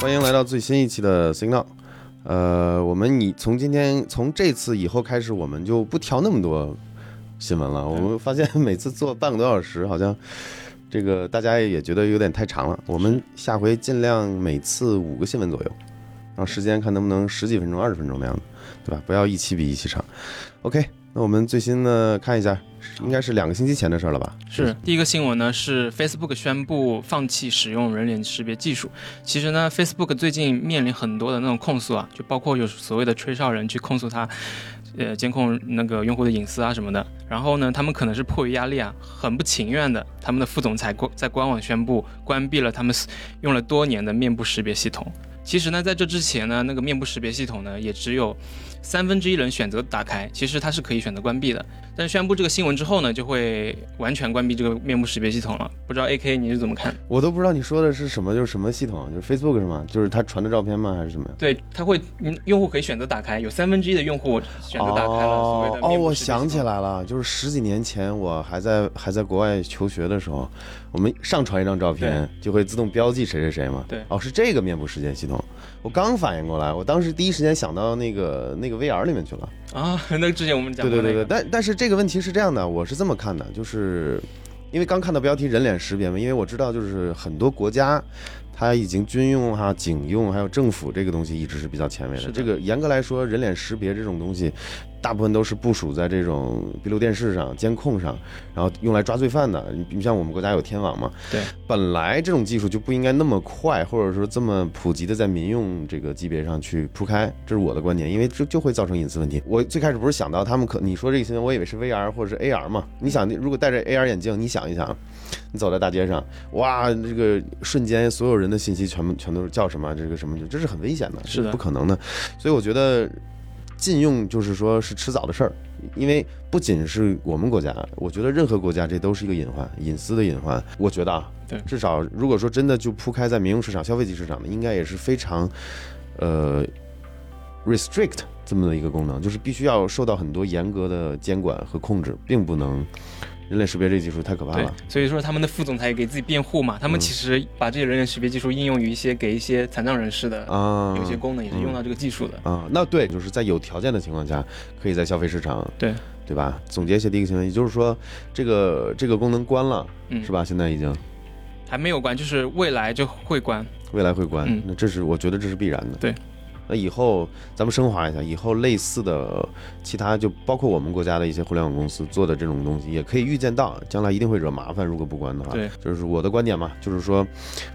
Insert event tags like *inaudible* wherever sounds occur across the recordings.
欢迎来到最新一期的 Signal。呃，我们你从今天从这次以后开始，我们就不挑那么多新闻了。我们发现每次做半个多小时，好像这个大家也觉得有点太长了。我们下回尽量每次五个新闻左右，然后时间看能不能十几分钟、二十分钟那样子，对吧？不要一期比一期长。OK，那我们最新的看一下，应该是两个星期前的事儿了吧？是第一个新闻呢，是 Facebook 宣布放弃使用人脸识别技术。其实呢，Facebook 最近面临很多的那种控诉啊，就包括有所谓的吹哨人去控诉他，呃，监控那个用户的隐私啊什么的。然后呢，他们可能是迫于压力啊，很不情愿的，他们的副总裁官在官网宣布关闭了他们用了多年的面部识别系统。其实呢，在这之前呢，那个面部识别系统呢，也只有三分之一人选择打开，其实它是可以选择关闭的。但是宣布这个新闻之后呢，就会完全关闭这个面部识别系统了。不知道 A K 你是怎么看？我都不知道你说的是什么，就是什么系统？就是 Facebook 是吗？就是他传的照片吗？还是什么呀？对，他会，嗯用户可以选择打开，有三分之一的用户选择打开了所谓的哦，我想起来了，就是十几年前我还在还在国外求学的时候，我们上传一张照片就会自动标记谁谁谁嘛。对哦，是这个面部识别系统。我刚反应过来，我当时第一时间想到那个那个 VR 里面去了。啊，*laughs* 那之前我们讲对对对对，但但是这个问题是这样的，我是这么看的，就是因为刚看到标题人脸识别嘛，因为我知道就是很多国家。它已经军用哈、警用，还有政府这个东西一直是比较前卫的。的这个严格来说，人脸识别这种东西，大部分都是部署在这种闭路电视上、监控上，然后用来抓罪犯的。你你像我们国家有天网嘛，对，本来这种技术就不应该那么快，或者说这么普及的在民用这个级别上去铺开，这是我的观点，因为这就会造成隐私问题。我最开始不是想到他们可你说这个新闻，我以为是 VR 或者是 AR 嘛？你想，如果戴着 AR 眼镜，你想一想，你走在大街上，哇，这个瞬间所有人的信息全部全都是叫什么这个什么，这是很危险的，是的不可能的。所以我觉得禁用就是说是迟早的事儿，因为不仅是我们国家，我觉得任何国家这都是一个隐患，隐私的隐患。我觉得啊，对至少如果说真的就铺开在民用市场、消费级市场的，应该也是非常呃 restrict 这么的一个功能，就是必须要受到很多严格的监管和控制，并不能人脸识别这技术太可怕了。，所以说他们的副总裁也给自己辩护嘛，他们嗯其实把这些人脸识别技术应用于一些给一些残障人士的啊，有些功能也是用到这个技术的。啊，那对，就是在有条件的情况下，可以在消费市场，对对吧？总结一下第一个行为，也就是说，这个这个功能关了，嗯是吧？现在已经还没有关，就是未来就会关。未来会关，嗯那这是我觉得这是必然的。对。那以后咱们升华一下，以后类似的其他就包括我们国家的一些互联网公司做的这种东西，也可以预见到将来一定会惹麻烦，如果不关的话。对，就是我的观点嘛，就是说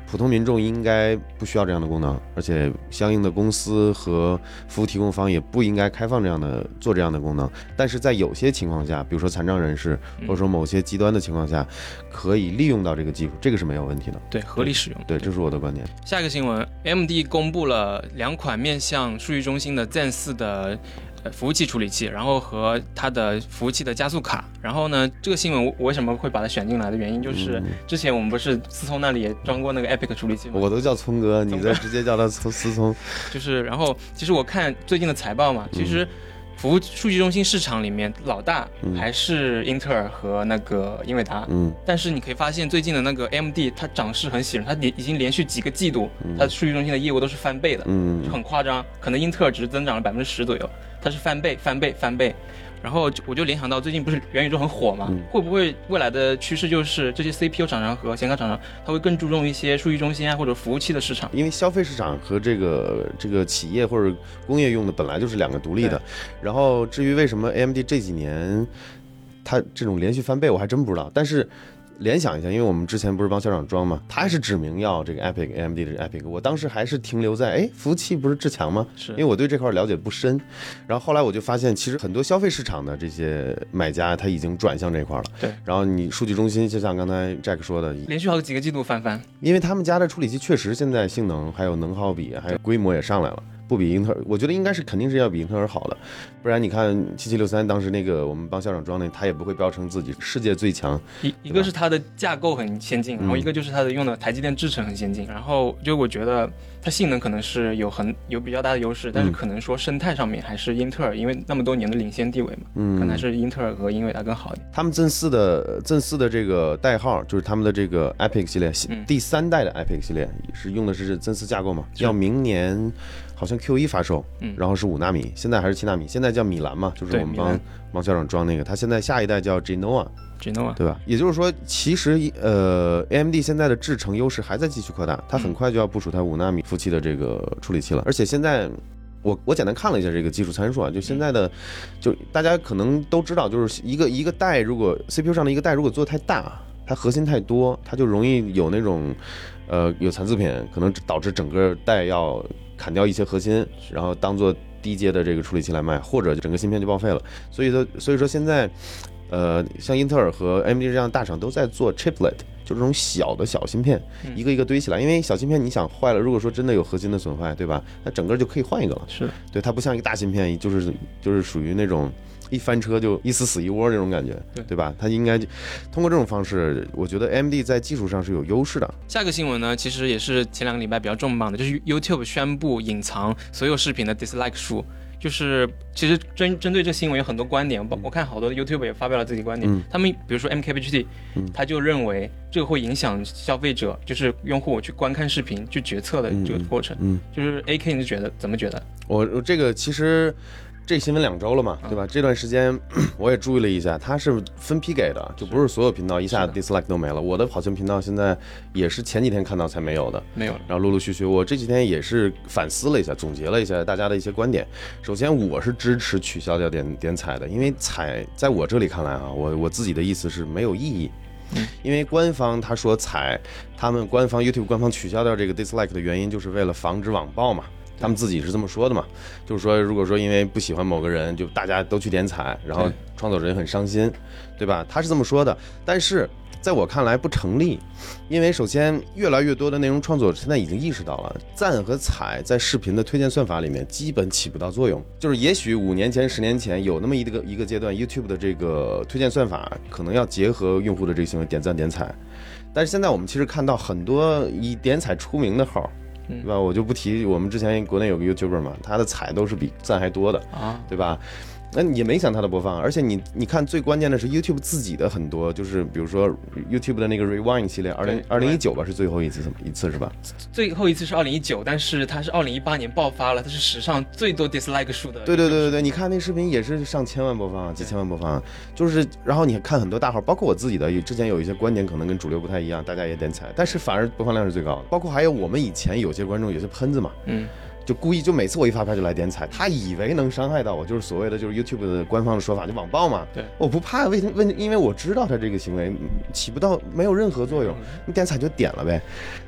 普通民众应该不需要这样的功能，而且相应的公司和服务提供方也不应该开放这样的做这样的功能。但是在有些情况下，比如说残障人士，嗯或者说某些极端的情况下，可以利用到这个技术，这个是没有问题的。对，合理使用。对，这是我的观点。下一个新闻，AMD 公布了两款面向数据中心的 Zen 4的呃服务器处理器，然后和它的服务器的加速卡。然后呢，这个新闻我我为什么会把它选进来的原因，就是嗯之前我们不是思聪那里也装过那个 Epic 处理器吗？我都叫聪哥，你聪哥再直接叫他聪思聪。*laughs* 就是，然后其实我看最近的财报嘛，其实服务数据中心市场里面老大嗯还是英特尔和那个英伟达。嗯但是你可以发现，最近的那个 AMD 它涨势很喜人，它连已经连续几个季度，它的数据中心的业务都是翻倍的，就嗯很夸张。可能英特尔只是增长了百分之十左右，它是翻倍、翻倍、翻倍。然后我就联想到最近不是元宇宙很火嘛，嗯会不会未来的趋势就是这些 CPU 厂商和显卡厂商，它会更注重一些数据中心啊或者服务器的市场？因为消费市场和这个这个企业或者工业用的本来就是两个独立的。然后至于为什么 AMD 这几年它这种连续翻倍，我还真不知道。但是联想一下，因为我们之前不是帮校长装嘛，他还是指明要这个 Epic AMD 的 Epic，我当时还是停留在哎服务器不是志强吗？是因为我对这块了解不深，然后后来我就发现，其实很多消费市场的这些买家他已经转向这块了。对，然后你数据中心，就像刚才 Jack 说的，连续好几个季度翻番。因为他们家的处理器确实现在性能还有能耗比还有规模也上来了，不比英特尔，我觉得应该是肯定是要比英特尔好的，不然你看七七六三当时那个我们帮校长装的，他也不会标称自己世界最强。一一个是它的架构很先进，然后嗯一个就是它的用的台积电制程很先进，然后就我觉得它性能可能是有很有比较大的优势，但是嗯可能说生态上面还是英特尔，因为那么多年的领先地位嘛，嗯，可能还是英特尔和英伟达更好一点。他们正四的正四的这个代号就是他们的这个 Epic 系列，嗯第三代的 Epic 系列是用的是真四架构嘛？要明年好像 Q 一发售，嗯然后是五纳米，现在还是七纳米，现在叫米兰嘛，就是我们帮对米兰帮校长装那个，他现在下一代叫 Genoa，Genoa 对吧？也就是说，其实呃，AMD 现在的制程优势还在继续扩大，它很快就要部署它五纳米服务器的这个处理器了，而且现在。我我简单看了一下这个技术参数啊，就现在的，就大家可能都知道，就是一个一个代，如果 CPU 上的一个代如果做得太大，它核心太多，它就容易有那种，呃，有残次品，可能导致整个代要砍掉一些核心，然后当做低阶的这个处理器来卖，或者整个芯片就报废了。所以说，所以说现在，呃，像英特尔和 AMD 这样的大厂都在做 chiplet，就这种小的小芯片，嗯一个一个堆起来。因为小芯片你想坏了，如果说真的有核心的损坏，对吧？那整个就可以换一个了。是，对，它不像一个大芯片，就是就是属于那种一翻车就一死死一窝这种感觉，对对吧？它应该就通过这种方式，我觉得 AMD 在技术上是有优势的。下个新闻呢，其实也是前两个礼拜比较重磅的，就是 YouTube 宣布隐藏所有视频的 dislike 数。就是其实针针对这新闻有很多观点，包我看好多的 YouTube 也发表了自己观点。嗯他们比如说 MKBHD，、嗯他就认为这个会影响消费者，就是用户去观看视频去决策的这个过程。嗯，就是 AK 你是觉得怎么觉得？我我这个其实这新闻两周了嘛，对吧？这段时间 *clears throat* 我也注意了一下，它是分批给的，就不是所有频道一下 dislike 都没了。我的跑圈频道现在也是前几天看到才没有的。没有。然后陆陆续续，我这几天也是反思了一下，总结了一下大家的一些观点。首先，我是支持取消掉点点踩的，因为踩在我这里看来啊，我我自己的意思是没有意义。嗯因为官方他说踩，他们官方 YouTube 官方取消掉这个 dislike 的原因，就是为了防止网暴嘛。他们自己是这么说的嘛，就是说，如果说因为不喜欢某个人，就大家都去点踩，然后创作者也很伤心，对吧？他是这么说的，但是在我看来不成立，因为首先越来越多的内容创作者现在已经意识到了，赞和踩在视频的推荐算法里面基本起不到作用。就是也许五年前、十年前有那么一个一个阶段，YouTube 的这个推荐算法可能要结合用户的这个行为，点赞点踩。但是现在我们其实看到很多以点踩出名的号，嗯对吧？我就不提我们之前国内有个 YouTuber 嘛，他的踩都是比赞还多的。啊，对吧？那也没影响它的播放，而且你你看，最关键的是 YouTube 自己的很多，就是比如说 YouTube 的那个 Rewind 系列，二零二零一九吧是最后一次一次是吧？最后一次是二零一九，但是它是二零一八年爆发了，它是史上最多 dislike 数的。对对对对对，你看那视频也是上千万播放，几千万播放，就是然后你看很多大号，包括我自己的，之前有一些观点可能跟主流不太一样，大家也点踩，但是反而播放量是最高的。包括还有我们以前有些观众有些喷子嘛，嗯，就故意就每次我一发拍就来点彩，他以为能伤害到我，就是所谓的就是 YouTube 的官方的说法，就网暴嘛。对，我不怕，为什么？问，因为我知道他这个行为嗯起不到没有任何作用，你点彩就点了呗。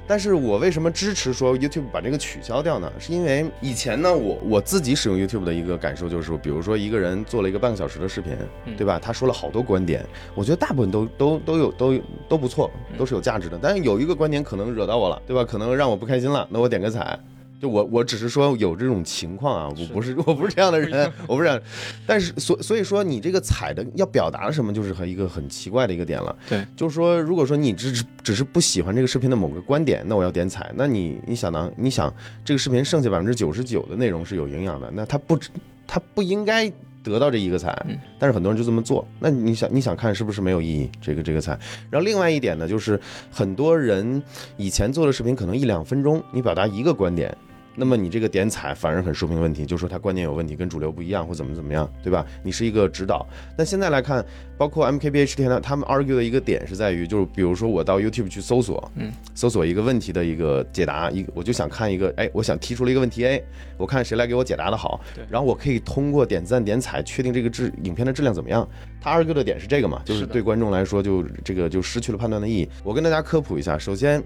但是我为什么支持说 YouTube 把这个取消掉呢？是因为以前呢，我我自己使用 YouTube 的一个感受就是，比如说一个人做了一个半个小时的视频，嗯对吧？他说了好多观点，我觉得大部分都都都有都都不错，都是有价值的。但是有一个观点可能惹到我了，对吧？可能让我不开心了，那我点个踩。就我我只是说有这种情况啊，我不是我不是这样的人，我不是这样。但是所所以说你这个踩的要表达什么，就是和一个很奇怪的一个点了。对，就是说，如果说你只只是不喜欢这个视频的某个观点，那我要点踩。那你你想呢？你想这个视频剩下百分之九十九的内容是有营养的，那它不它不应该得到这一个彩。嗯但是很多人就这么做，那你想你想看是不是没有意义？这个这个彩。然后另外一点呢，就是很多人以前做的视频可能一两分钟，你表达一个观点。那么你这个点踩反而很说明问题，就说他观点有问题，跟主流不一样或怎么怎么样，对吧？你是一个指导。但现在来看，包括 MKBHD 呢，他们 argue 的一个点是在于，就是比如说我到 YouTube 去搜索，嗯，搜索一个问题的一个解答，一个我就想看一个，哎，我想提出了一个问题 A，我看谁来给我解答的好对，然后我可以通过点赞点踩确定这个质影片的质量怎么样。他 argue 的点是这个嘛，就是对观众来说就这个就失去了判断的意义。我跟大家科普一下，首先。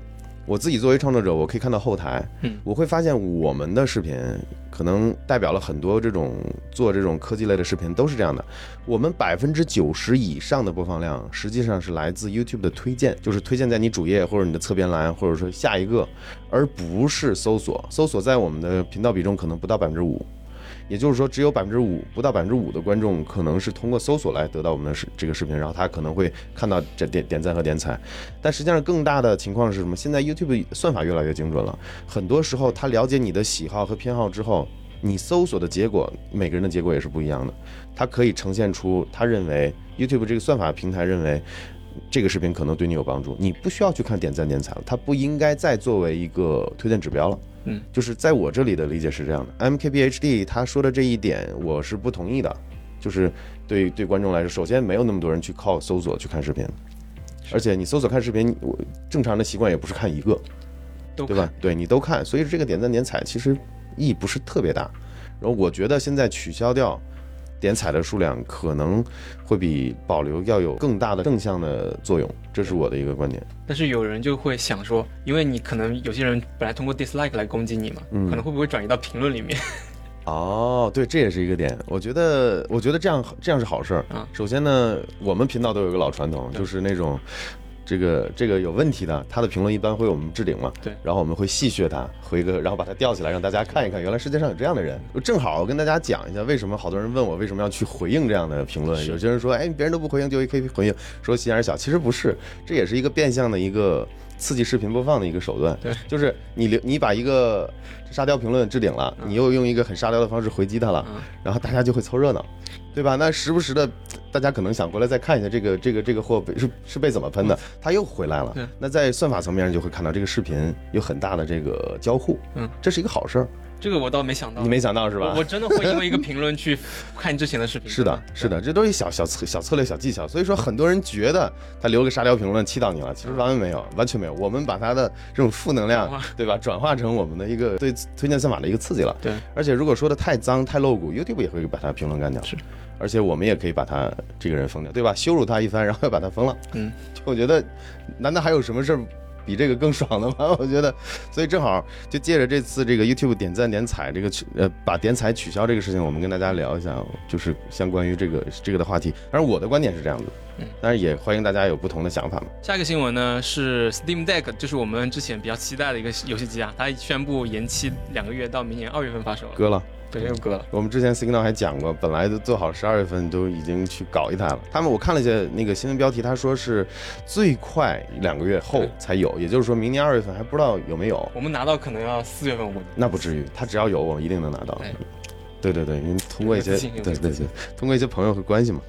我自己作为创作者，我可以看到后台，嗯我会发现我们的视频可能代表了很多这种做这种科技类的视频都是这样的。我们百分之九十以上的播放量实际上是来自 YouTube 的推荐，就是推荐在你主页或者你的侧边栏，或者说下一个，而不是搜索。搜索在我们的频道比重可能不到百分之五。也就是说，只有百分之五不到百分之五的观众可能是通过搜索来得到我们的视这个视频，然后他可能会看到这点点赞和点彩。但实际上更大的情况是什么？现在 YouTube 算法越来越精准了，很多时候他了解你的喜好和偏好之后，你搜索的结果，每个人的结果也是不一样的。它可以呈现出他认为 YouTube 这个算法平台认为。这个视频可能对你有帮助，你不需要去看点赞点彩了，它不应该再作为一个推荐指标了。嗯，就是在我这里的理解是这样的，MKBHD 他说的这一点我是不同意的，就是对对观众来说，首先没有那么多人去靠搜索去看视频，而且你搜索看视频，我正常的习惯也不是看一个，都对吧？对你都看，所以这个点赞点踩其实意义不是特别大。然后我觉得现在取消掉点彩的数量，可能会比保留要有更大的正向的作用，这是我的一个观点。但是有人就会想说，因为你可能有些人本来通过 dislike 来攻击你嘛，嗯可能会不会转移到评论里面？*laughs* 哦，对，这也是一个点。我觉得，我觉得这样这样是好事儿。啊首先呢，我们频道都有一个老传统，就是那种这个这个有问题的，他的评论一般会我们置顶嘛。对然后我们会戏谑他，回个，然后把他吊起来，让大家看一看，原来世界上有这样的人。正好我跟大家讲一下，为什么好多人问我为什么要去回应这样的评论。有些人说，哎，别人都不回应，就可以回应，说心眼儿小。其实不是，这也是一个变相的一个。刺激视频播放的一个手段，对，就是你留你把一个沙雕评论置顶了，你又用一个很沙雕的方式回击他了，嗯然后大家就会凑热闹，对吧？那时不时的，大家可能想过来再看一下这个这个这个货被是是被怎么喷的，他又回来了。那在算法层面上就会看到这个视频有很大的这个交互，嗯，这是一个好事儿。这个我倒没想到，你没想到是吧我？我真的会因为一个评论去看之前的视频。*laughs* 是的，是的，这都是小小策小策略、小技巧。所以说，很多人觉得他留个沙雕评论气到你了，其实完全没有，完全没有。我们把他的这种负能量，对吧，转化成我们的一个对推荐算法的一个刺激了。对，而且如果说的太脏、太露骨，YouTube 也会把他评论干掉。是，而且我们也可以把他这个人封掉，对吧？羞辱他一番，然后又把他封了。嗯，*laughs* 就我觉得，难道还有什么事儿比这个更爽的吗？*laughs* 我觉得，所以正好就借着这次这个 YouTube 点赞点彩这个取呃把点彩取消这个事情，我们跟大家聊一下，就是相关于这个这个的话题。当然我的观点是这样子，嗯，当然也欢迎大家有不同的想法嘛。下一个新闻呢是 Steam Deck，就是我们之前比较期待的一个游戏机啊，它宣布延期两个月到明年二月份发售了。割了，对，又割了。我们之前 Signal 还讲过，本来都做好十二月份都已经去搞一台了。他们我看了一下那个新闻标题，他说是最快两个月后才有，也就是说明年二月份还不知道有没有。我们拿到可能要四月份，我那不至于，他只要有，我们一定能拿到对。对对对，因为通过一些对对对，通过一些朋友和关系嘛。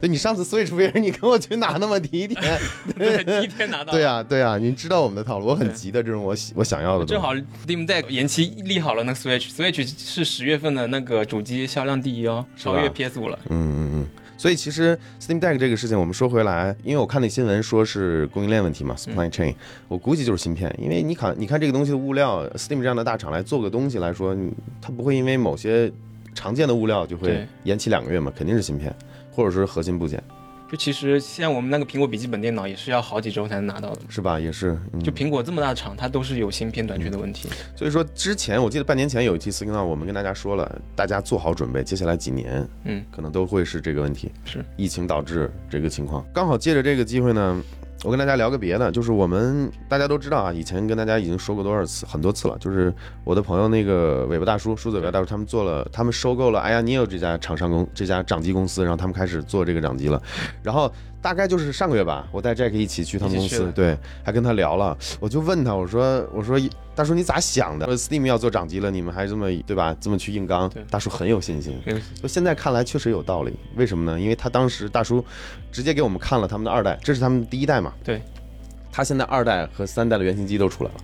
对你上次 Switch 也是，你跟我去拿那么第一天，*laughs* 对第一天拿到。对啊对啊，你知道我们的套路，我很急的这种我喜我想要的。正好 Steam Deck 延期立好了那个 Switch，Switch 是十月份的那个主机销量第一哦，超越 PS 五了。嗯嗯嗯。所以其实 Steam Deck 这个事情，我们说回来，因为我看那新闻说是供应链问题嘛，supply chain，、我估计就是芯片，因为你看你看这个东西的物料，Steam 这样的大厂来做个东西来说，它不会因为某些常见的物料就会延期两个月嘛，肯定是芯片，或者是核心部件，就其实像我们那个苹果笔记本电脑也是要好几周才能拿到的。是吧？也是，嗯、就苹果这么大的厂，它都是有芯片短缺的问题。所以说之前我记得半年前有一期 Signal，我们跟大家说了，大家做好准备，接下来几年嗯，可能都会是这个问题，是疫情导致这个情况。刚好借着这个机会呢，我跟大家聊个别的，就是我们大家都知道啊，以前跟大家已经说过多少次，很多次了，就是我的朋友那个尾巴大叔，梳子尾巴大叔，他们做了，他们收购了 i a n e o 这家厂商公这家掌机公司，然后他们开始做这个掌机了，然后。大概就是上个月吧，我带 Jack 一起去他们公司对，还跟他聊了，我就问他，我说，我说，大叔你咋想的？说 Steam 要做掌机了，你们还这么对吧？这么去硬刚，大叔很有信心。就现在看来确实有道理，为什么呢？因为他当时大叔直接给我们看了他们的二代，这是他们第一代嘛？对。他现在二代和三代的原型机都出来了，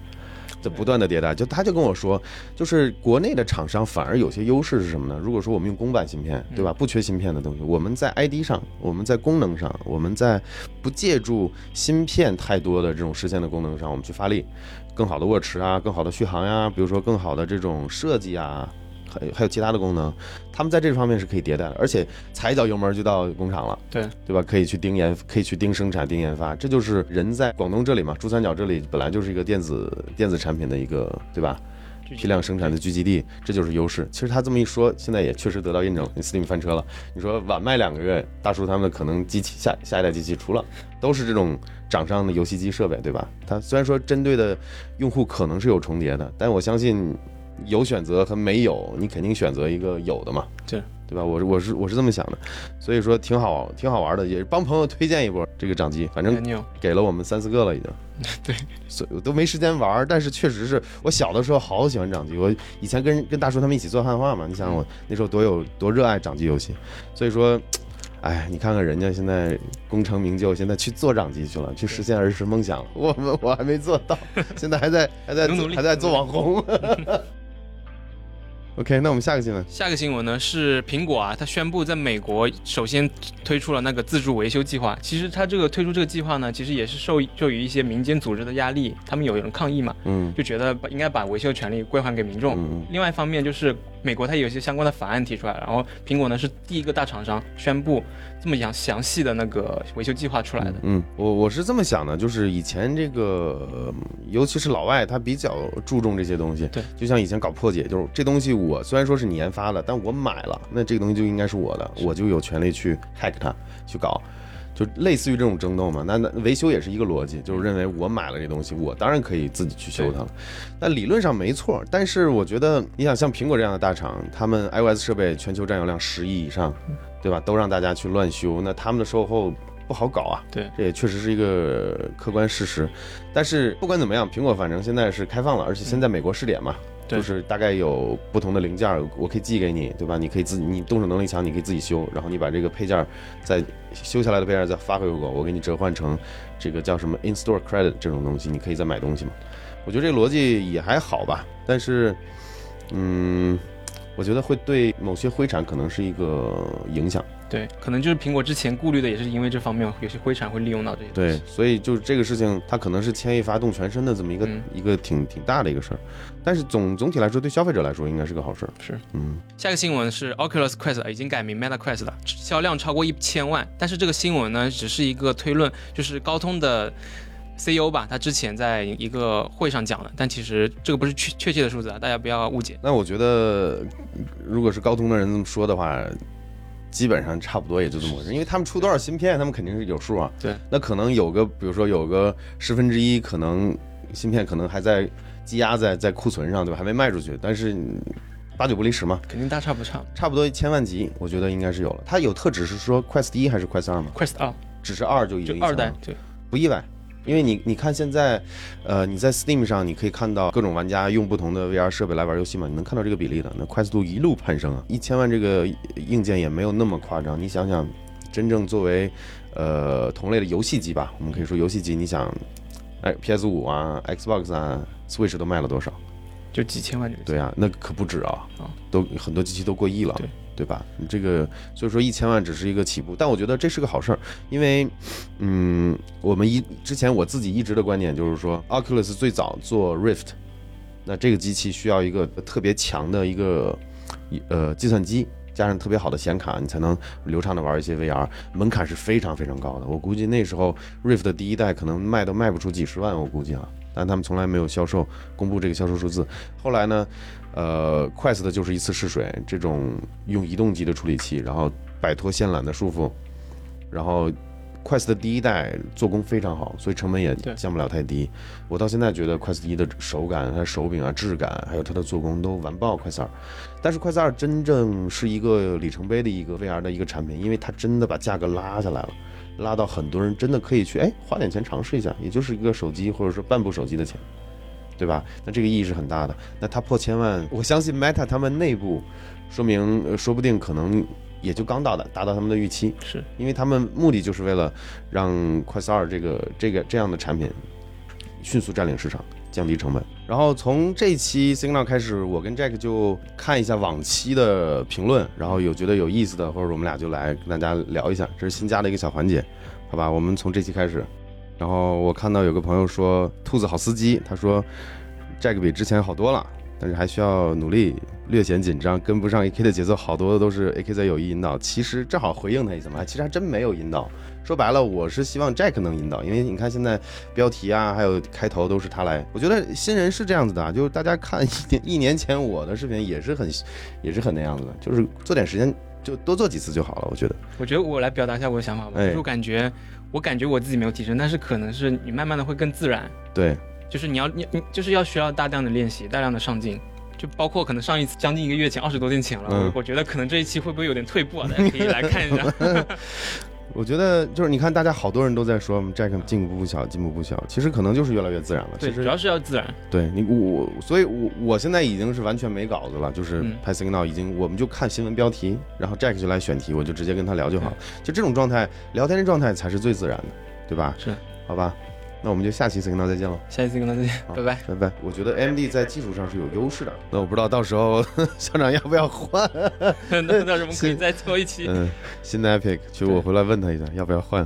这不断的迭代。就他就跟我说，就是国内的厂商反而有些优势是什么呢？如果说我们用公版芯片，对吧？不缺芯片的东西，我们在 ID 上，我们在功能上，我们在不借助芯片太多的这种实现的功能上，我们去发力，更好的握持啊，更好的续航呀、比如说更好的这种设计啊。还还有其他的功能，他们在这方面是可以迭代的，而且踩一脚油门就到工厂了，对对吧？可以去盯研，可以去盯生产、盯研发，这就是人在广东这里嘛，珠三角这里本来就是一个电子电子产品的一个，对吧？批量生产的聚集地，这就是优势。其实他这么一说，现在也确实得到印证。你 Steam 翻车了，你说晚卖两个月，大叔他们可能机器下下一代机器除了，都是这种掌上的游戏机设备，对吧？它虽然说针对的用户可能是有重叠的，但我相信有选择和没有，你肯定选择一个有的嘛。对。对吧？我我是我是这么想的，所以说挺好挺好玩的，也是帮朋友推荐一波这个掌机，反正给了我们三四个了已经。*laughs* 对，所以我都没时间玩，但是确实是我小的时候好喜欢掌机，我以前跟跟大叔他们一起做汉化嘛，你想我那时候多有多热爱掌机游戏，所以说，哎，你看看人家现在功成名就，现在去做掌机去了，去实现儿时梦想了，我们我还没做到，*laughs* 现在还在还在还在做网红。*laughs* OK，那我们下个新闻。下个新闻呢是苹果啊，它宣布在美国首先推出了那个自助维修计划。其实它这个推出这个计划呢，其实也是受受于一些民间组织的压力，他们有人抗议嘛，嗯，就觉得应该把维修权利归还给民众。另外一方面就是。美国它有一些相关的法案提出来了，然后苹果呢是第一个大厂商宣布这么详详细的那个维修计划出来的。嗯，我我是这么想的，就是以前这个，尤其是老外，他比较注重这些东西。对，就像以前搞破解，就是这东西我虽然说是你研发的，但我买了，那这个东西就应该是我的，我就有权利去 hack 它，去搞。就类似于这种争斗嘛，那那维修也是一个逻辑，就是认为我买了这东西，我当然可以自己去修它了。那理论上没错，但是我觉得你想像苹果这样的大厂，他们 iOS 设备全球占有量十亿以上，对吧？都让大家去乱修，那他们的售后不好搞啊。对，这也确实是一个客观事实。但是不管怎么样，苹果反正现在是开放了，而且现在美国试点嘛。就是大概有不同的零件，我可以寄给你，对吧？你可以自己，你动手能力强，你可以自己修，然后你把这个配件再修下来的配件再发回我，我给你折换成这个叫什么 in-store credit 这种东西，你可以再买东西嘛？我觉得这个逻辑也还好吧，但是，嗯，我觉得会对某些灰产可能是一个影响。对，可能就是苹果之前顾虑的也是因为这方面，有些灰产会利用到这些。对，所以就是这个事情，它可能是牵一发动全身的这么一个一个挺挺大的一个事儿。但是总总体来说，对消费者来说应该是个好事儿。是，嗯。下个新闻是 Oculus Quest 已经改名 Meta Quest 了，销量超过一千万。但是这个新闻呢，只是一个推论，就是高通的 CEO 吧，他之前在一个会上讲了，但其实这个不是确确切的数字啊，大家不要误解。那我觉得，如果是高通的人这么说的话。基本上差不多也就这么回事，因为他们出多少芯片，他们肯定是有数啊。对，那可能有个，比如说有个十分之一，可能芯片可能还在积压在在库存上，对吧？还没卖出去，但是八九不离十嘛。肯定大差不差，差不多一千万级，我觉得应该是有了。它有特指是说 Quest 一还是 Quest 二吗？Quest 二，只是二就已经二代，对，不意外。因为你你看现在，呃，你在 Steam 上你可以看到各种玩家用不同的 VR 设备来玩游戏嘛，你能看到这个比例的，那快速度一路攀升啊！一千万这个硬件也没有那么夸张，你想想，真正作为呃同类的游戏机吧，我们可以说游戏机，你想，哎，PS 五啊，Xbox 啊，Switch 都卖了多少？就几千万对啊，那可不止啊，都很多机器都过亿了。对。对吧？你这个所以说一千万只是一个起步，但我觉得这是个好事儿，因为，嗯，我们一之前我自己一直的观点就是说，Oculus 最早做 Rift，那这个机器需要一个特别强的一个呃计算机，加上特别好的显卡，你才能流畅的玩一些 VR，门槛是非常非常高的。我估计那时候 Rift 的第一代可能卖都卖不出几十万，我估计啊，但他们从来没有销售公布这个销售数字。后来呢？呃，Quest 就是一次试水，这种用移动级的处理器，然后摆脱线缆的束缚，然后 Quest 的第一代做工非常好，所以成本也降不了太低。我到现在觉得 Quest 一的手感、它手柄啊、质感，还有它的做工都完爆 Quest 二。但是 Quest 二真正是一个里程碑的一个 VR 的一个产品，因为它真的把价格拉下来了，拉到很多人真的可以去哎花点钱尝试一下，也就是一个手机或者说半部手机的钱。对吧？那这个意义是很大的。那它破千万，我相信 Meta 他们内部，说明说不定可能也就刚到的，达到他们的预期。是因为他们目的就是为了让 Quest 二这个这个这样的产品迅速占领市场，降低成本。然后从这期 Signal 开始，我跟 Jack 就看一下往期的评论，然后有觉得有意思的，或者我们俩就来跟大家聊一下。这是新加的一个小环节，好吧？我们从这期开始。然后我看到有个朋友说“兔子好司机”，他说 Jack 比之前好多了，但是还需要努力略显紧张，跟不上 AK 的节奏，好多都是 AK 在有意引导。其实正好回应他一下嘛，其实还真没有引导。说白了，我是希望 Jack 能引导，因为你看现在标题啊，还有开头都是他来。我觉得新人是这样子的啊，就是大家看一年一年前我的视频也是很也是很那样子的，就是做点时间就多做几次就好了。我觉得，我觉得我来表达一下我的想法吧，哎就是感觉我感觉我自己没有提升，但是可能是你慢慢的会更自然，对，就是你要你你就是要需要大量的练习，大量的上进。就包括可能上一次将近一个月前，二十多天前了，嗯我我觉得可能这一期会不会有点退步啊？大家可以来看一下。我觉得就是你看，大家好多人都在说我们 Jack 进步不小，进步不小，其实可能就是越来越自然了。对，主要是要自然。对你我，所以我我现在已经是完全没稿子了，就是嗯拍 signal 已经，我们就看新闻标题，然后 Jack 就来选题，我就直接跟他聊就好，就这种状态，聊天的状态才是最自然的，对吧？是，好吧，那我们就下期 signal 再见了，下一次跟大家再见，拜拜。拜拜。我觉得 AMD 在技术上是有优势的，那我不知道到时候 *laughs* 校长要不要换，*laughs* 那那我们可以再做一期。嗯，新的 Epic，其实我回来问他一下要不要换。